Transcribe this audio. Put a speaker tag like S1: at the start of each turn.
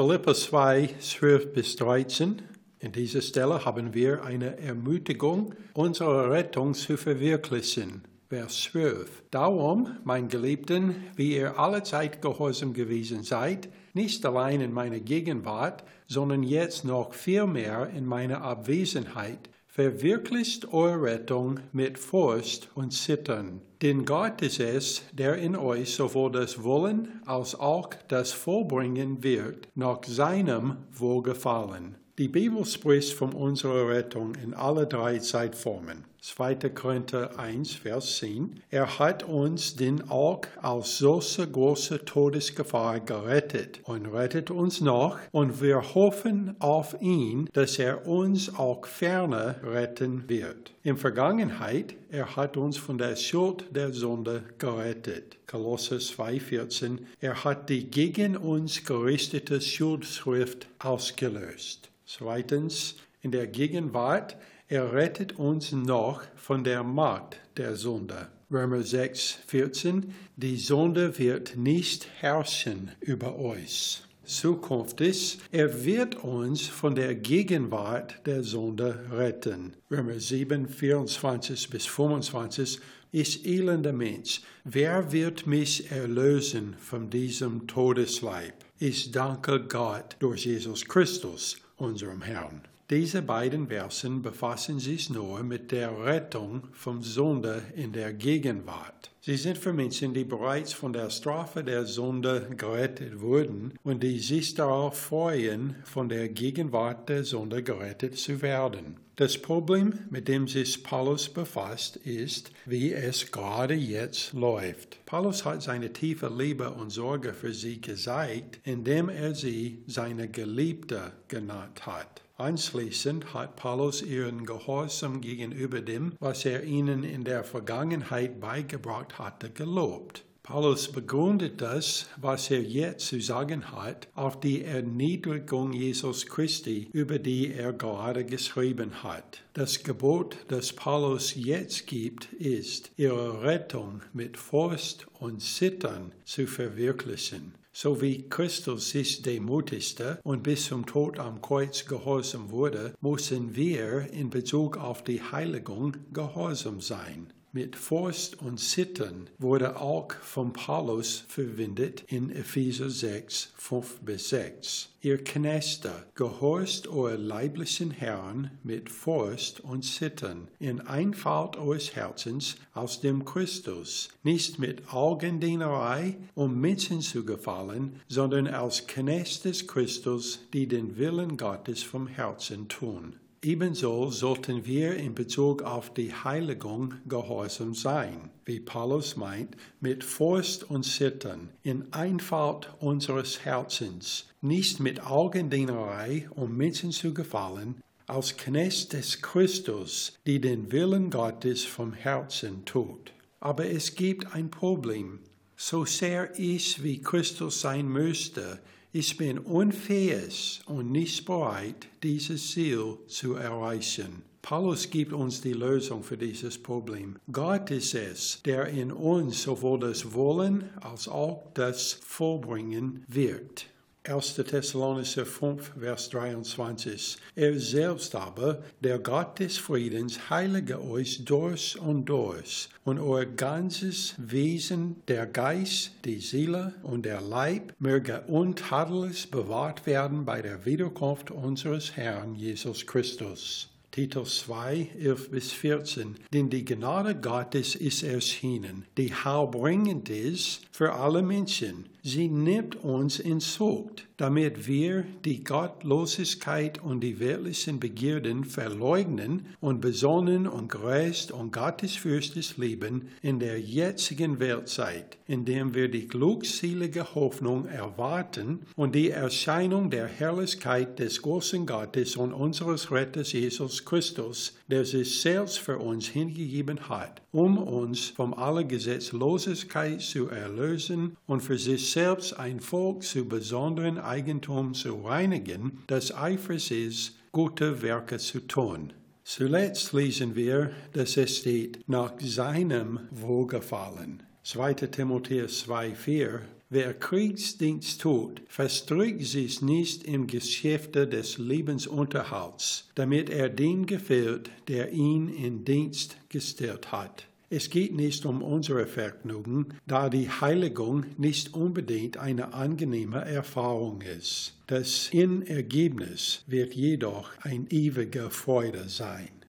S1: Philippa 2, 12 bis 13. In dieser Stelle haben wir eine Ermutigung, unsere Rettung zu verwirklichen. Vers 12. Darum, mein Geliebten, wie ihr alle Zeit gehorsam gewesen seid, nicht allein in meiner Gegenwart, sondern jetzt noch viel mehr in meiner Abwesenheit, verwirklicht eure Rettung mit Furcht und Zittern. Denn Gott ist es, der in euch sowohl das Wollen als auch das Vollbringen wird, nach seinem Wohlgefallen. Die Bibel spricht von unserer Rettung in alle drei Zeitformen. 2. Korinther 1, Vers 10. Er hat uns denn auch aus solcher großer Todesgefahr gerettet und rettet uns noch und wir hoffen auf ihn, dass er uns auch ferner retten wird. In Vergangenheit, er hat uns von der Schuld der Sünde gerettet. Kolosser 2,14. Er hat die gegen uns gerichtete Schuldschrift ausgelöst. Zweitens, in der Gegenwart, er rettet uns noch von der Macht der Sünde. Römer 6, 14, die Sünde wird nicht herrschen über euch. Zukünftig, er wird uns von der Gegenwart der Sünde retten. Römer 7, 24 bis 25, ich elender Mensch, wer wird mich erlösen von diesem Todesleib? Ich danke Gott durch Jesus Christus unserem Herrn. Diese beiden Versen befassen sich nur mit der Rettung vom Sünde in der Gegenwart. Sie sind für Menschen, die bereits von der Strafe der Sünde gerettet wurden und die sich darauf freuen, von der Gegenwart der Sünde gerettet zu werden. Das Problem, mit dem sich Paulus befasst, ist, wie es gerade jetzt läuft. Paulus hat seine tiefe Liebe und Sorge für sie gezeigt, indem er sie seine Geliebte genannt hat. Anschließend hat Paulus ihren Gehorsam gegenüber dem, was er ihnen in der Vergangenheit beigebracht hatte, gelobt. Paulus begründet das, was er jetzt zu sagen hat, auf die Erniedrigung Jesus Christi, über die er gerade geschrieben hat. Das Gebot, das Paulus jetzt gibt, ist, ihre Rettung mit Furcht und Zittern zu verwirklichen. So wie Christus sich demutigte und bis zum Tod am Kreuz gehorsam wurde, müssen wir in Bezug auf die Heiligung gehorsam sein. Mit Furcht und Zittern wurde auch von Paulus verwendet in Epheser 6, 5 bis 6. Ihr Knechte, gehorcht euer leiblichen Herrn mit Furcht und Zittern, in Einfalt eures Herzens aus dem Christus, nicht mit Augendienerei, um Menschen zu gefallen, sondern als Knechte des Christus, die den Willen Gottes vom Herzen tun. Ebenso sollten wir in Bezug auf die Heiligung gehorsam sein, wie Paulus meint, mit Furcht und Zittern, in Einfalt unseres Herzens, nicht mit Augendienerei, um Menschen zu gefallen, als Knecht des Christus, die den Willen Gottes vom Herzen tut. Aber es gibt ein Problem. So sehr ich wie Christus sein müsste, ich bin unfähig und nicht bereit, dieses Ziel zu erreichen. Paulus gibt uns die Lösung für dieses Problem. Gott ist es, der in uns sowohl das Wollen als auch das Vollbringen wirkt. 1. Thessalonicher 5, Vers 23. Er selbst aber, der Gott des Friedens, heilige euch durch und durch und euer ganzes Wesen, der Geist, die Seele und der Leib, möge untadelig bewahrt werden bei der Wiederkunft unseres Herrn Jesus Christus. Titus 2, 11 bis 14. Denn die Gnade Gottes ist erschienen, die heilbringend ist für alle Menschen. Sie nimmt uns in Zucht, damit wir die Gottlosigkeit und die weltlichen Begierden verleugnen und besonnen und gerecht und gottesfürchtig leben in der jetzigen Weltzeit, indem wir die glückselige Hoffnung erwarten und die Erscheinung der Herrlichkeit des großen Gottes und unseres Retters Jesus Christus, der sich selbst für uns hingegeben hat, um uns von aller Gesetzlosigkeit zu erlösen und für sich selbst ein Volk zu besonderen Eigentum zu reinigen, das eifrig ist, gute Werke zu tun. Zuletzt lesen wir, dass es steht, nach seinem Wohlgefallen. 2. Timotheus 2,4 Wer Kriegsdienst tut, verstrickt sich nicht im Geschäfte des Lebensunterhalts, damit er den gefällt, der ihn in Dienst gestellt hat. Es geht nicht um unsere Vergnügen, da die Heiligung nicht unbedingt eine angenehme Erfahrung ist. Das Ergebnis wird jedoch ein ewige Freude sein.